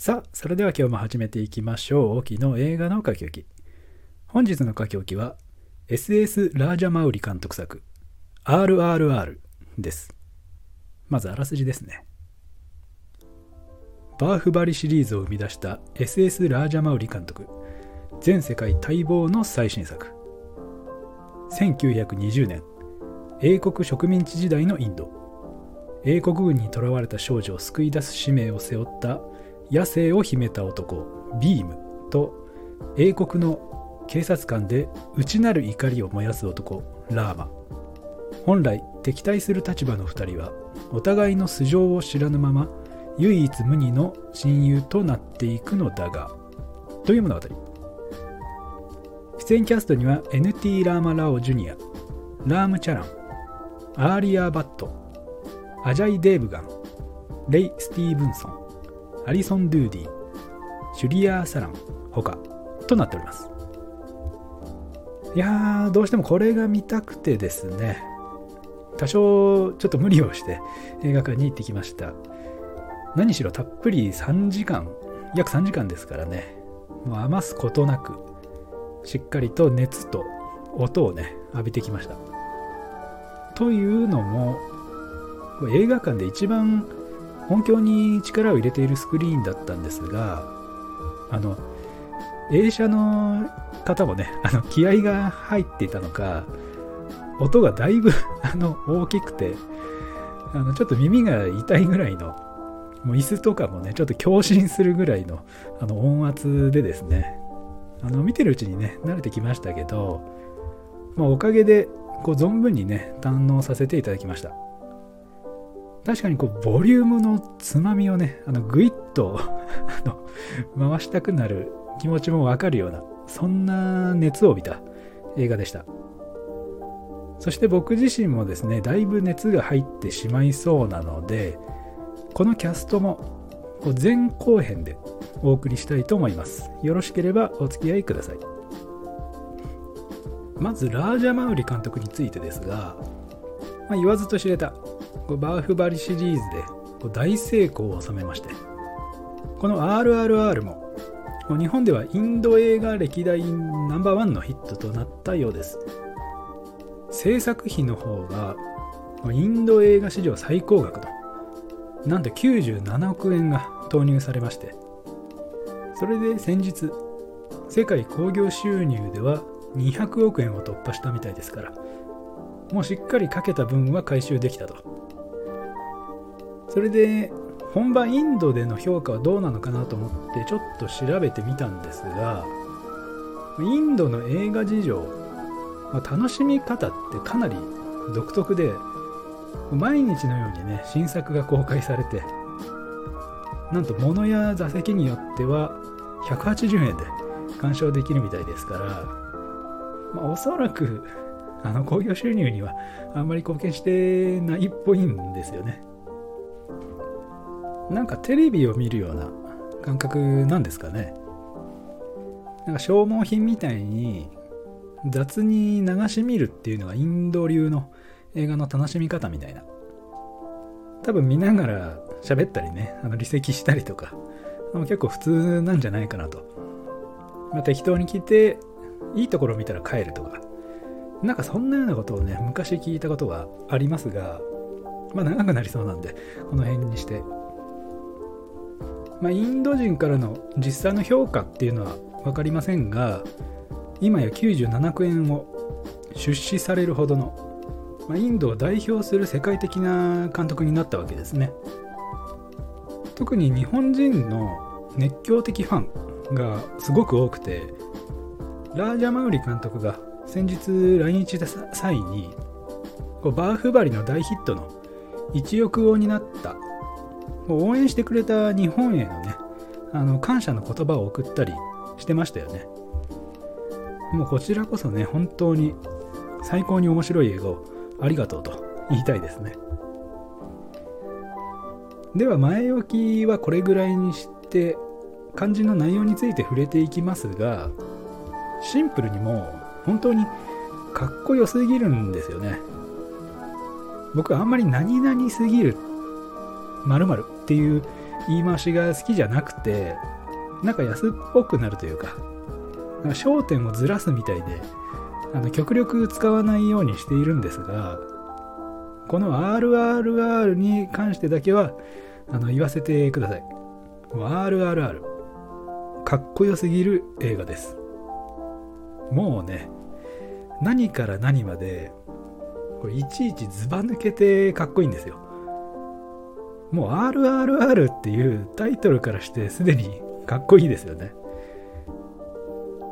さあ、それでは今日も始めていきましょう。沖の映画の書き置き。本日の書き置きは、SS ラージャマウリ監督作、RRR です。まずあらすじですね。バーフバリシリーズを生み出した SS ラージャマウリ監督、全世界待望の最新作。1920年、英国植民地時代のインド。英国軍に囚われた少女を救い出す使命を背負った野生を秘めた男ビームと英国の警察官で内なる怒りを燃やす男ラーマ。本来敵対する立場の2人はお互いの素性を知らぬまま唯一無二の親友となっていくのだがという物語。出演キャストには NT ラーマ・ラオ・ジュニアラーム・チャランアーリア・バットアジャイ・デーブガンレイ・スティーブンソンアリソン・ドゥーディシュリアー・サラン他となっております。いやーどうしてもこれが見たくてですね。多少ちょっと無理をして映画館に行ってきました。何しろたっぷり3時間約3時間ですからね。もう余すことなくしっかりと熱と音をね浴びてきました。というのも映画館で一番音響に力を入れているスクリーンだったんですがあの映写の方もね あの気合が入っていたのか音がだいぶ あの大きくてあのちょっと耳が痛いぐらいのもう椅子とかもねちょっと共振するぐらいのあの音圧でですねあの見てるうちにね慣れてきましたけど、まあ、おかげでこう存分にね堪能させていただきました。確かにこうボリュームのつまみをねあのグイッと 回したくなる気持ちもわかるようなそんな熱を帯びた映画でした。そして僕自身もですねだいぶ熱が入ってしまいそうなのでこのキャストも前後編でお送りしたいと思います。よろしければお付き合いください。まずラージャ・マウリ監督についてですが、まあ、言わずと知れたこうバーフバリシリーズでこう大成功を収めましてこの RRR も日本ではインド映画歴代ナンバーワンのヒットとなったようです。制作費の方がインド映画史上最高額となんと97億円が投入されましてそれで先日世界興行収入では200億円を突破したみたいですからもうしっかりかけた分は回収できたと。それで本場インドでの評価はどうなのかなと思ってちょっと調べてみたんですがインドの映画事情、まあ、楽しみ方ってかなり独特で毎日のようにね新作が公開されてなんと物や座席によっては180円で鑑賞できるみたいですから、まあ、おそらくあの興行収入にはあんまり貢献してないっぽいんですよね。なんかテレビを見るような感覚なんですかね。なんか消耗品みたいに雑に流し見るっていうのがインド流の映画の楽しみ方みたいな。多分見ながら喋ったりねあの離席したりとか。結構普通なんじゃないかなと、まあ、適当に聞いていいところ見たら帰るとか。なんかそんなようなことをね昔聞いたことがありますがまあ長くなりそうなんでこの辺にして。まあインド人からの実際の評価っていうのは分かりませんが今や97億円を出資されるほどのまあ、インドを代表する世界的な監督になったわけですね。特に日本人の熱狂的ファンがすごく多くてラージャ・マウリ監督が先日来日した際にこうバーフバリの大ヒットの一億王になった応援してくれた日本へのねあの感謝の言葉を送ったりしてましたよねもうこちらこそね本当に最高に面白い映画をありがとうと言いたいですね。では前置きはこれぐらいにして肝心の内容について触れていきますがシンプルにも本当にかっこよすぎるんですよね。僕あんまり何々すぎる〇〇っていう言い回しが好きじゃなくてなんか安っぽくなるというかか焦点をずらすみたいであの極力使わないようにしているんですがこの RRR に関してだけはあの言わせてください。RRR かっこよすぎる映画です。もうね何から何までこれいちいちずば抜けてかっこいいんですよ。もう RRR っていうタイトルからしてすでにかっこいいですよね。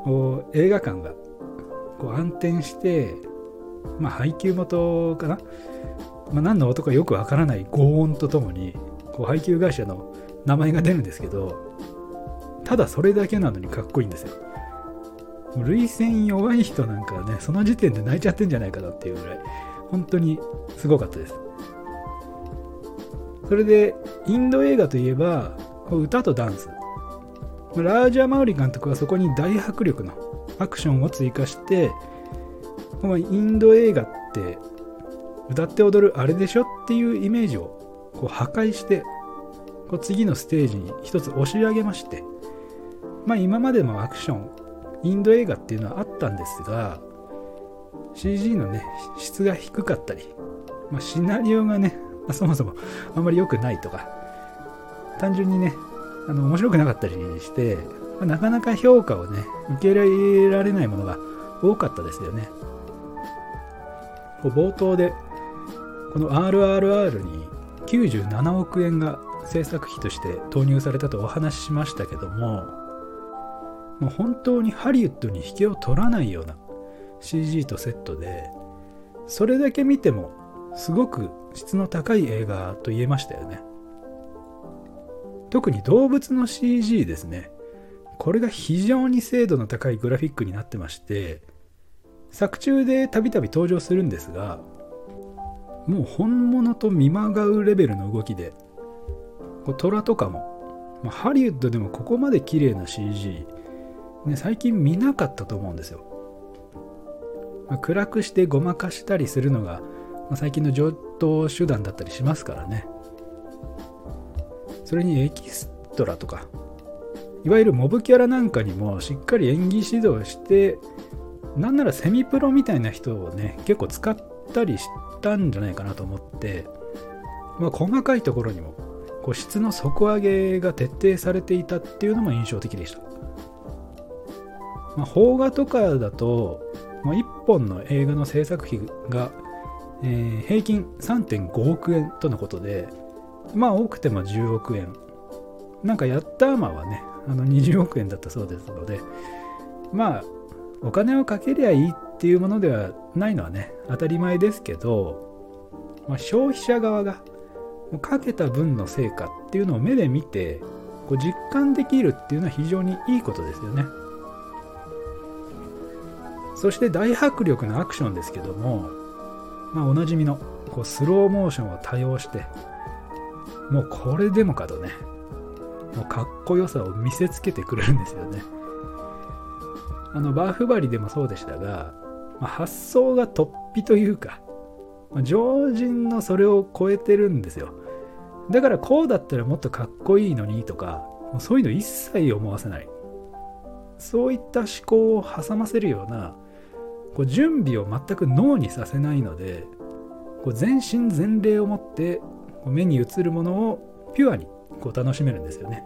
こう映画館がこう暗転してまあ配給元かな、まあ、何の音かよくわからない轟音とともにこう配給会社の名前が出るんですけどただそれだけなのにかっこいいんですよ。涙腺弱い人なんかねその時点で泣いちゃってんじゃないかなっていうぐらい本当にすごかったです。それでインド映画といえば歌とダンス。ラージャ・マウリ監督はそこに大迫力のアクションを追加してインド映画って歌って踊るあれでしょっていうイメージをこう破壊してこう次のステージに一つ押し上げましてまあ今までもアクションインド映画っていうのはあったんですが CG のね質が低かったり、まあ、シナリオがね、そもそもあんまり良くないとか。単純にねあの面白くなかったりして、まあ、なかなか評価をね受け入れられないものが多かったですよね。こう冒頭でこの RRR に97億円が制作費として投入されたとお話ししましたけどももう本当にハリウッドに引けを取らないような CG とセットでそれだけ見てもすごく質の高い映画と言えましたよね。特に動物の CG ですね。これが非常に精度の高いグラフィックになってまして作中でたびたび登場するんですがもう本物と見まがうレベルの動きで虎とかも、ま、ハリウッドでもここまで綺麗な CG、ね、最近見なかったと思うんですよ、ま、暗くしてごまかしたりするのが、まあ、最近の上等手段だったりしますからね。それにエキストラとかいわゆるモブキャラなんかにもしっかり演技指導してなんならセミプロみたいな人をね結構使ったりしたんじゃないかなと思って、まあ、細かいところにもこう質の底上げが徹底されていたっていうのも印象的でした、まあ、邦画とかだと、まあ、1本の映画の制作費が、えー、平均3.5億円とのことでまあ多くても10億円。なんかヤッターマはねあの20億円だったそうですのでまあお金をかけりゃいいっていうものではないのはね当たり前ですけど、まあ、消費者側がかけた分の成果っていうのを目で見てこう実感できるっていうのは非常にいいことですよね。そして大迫力のアクションですけども、まあ、おなじみのこうスローモーションを多用してもうこれでもかとねもうかっこよさを見せつけてくれるんですよね。あのバーフバリでもそうでしたが、まあ、発想が突飛というかま常人のそれを超えてるんですよ。だからこうだったらもっとかっこいいのにとかもうそういうの一切思わせない。そういった思考を挟ませるようなこう準備を全く脳にさせないのでこう全身全霊を持ってこう目に映るものをピュアにこう楽しめるんですよね、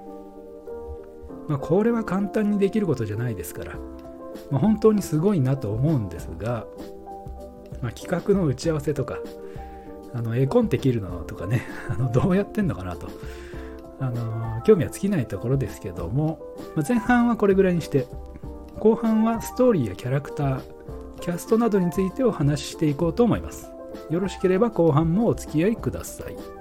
まあ、これは簡単にできることじゃないですから、まあ、本当にすごいなと思うんですがまあ、企画の打ち合わせとか、あの絵コンテ切るのとかね、あのどうやってんのかなと、あの興味は尽きないところですけども、まあ、前半はこれぐらいにして、後半はストーリーやキャラクター、キャストなどについてお話ししていこうと思います。よろしければ後半もお付き合いください。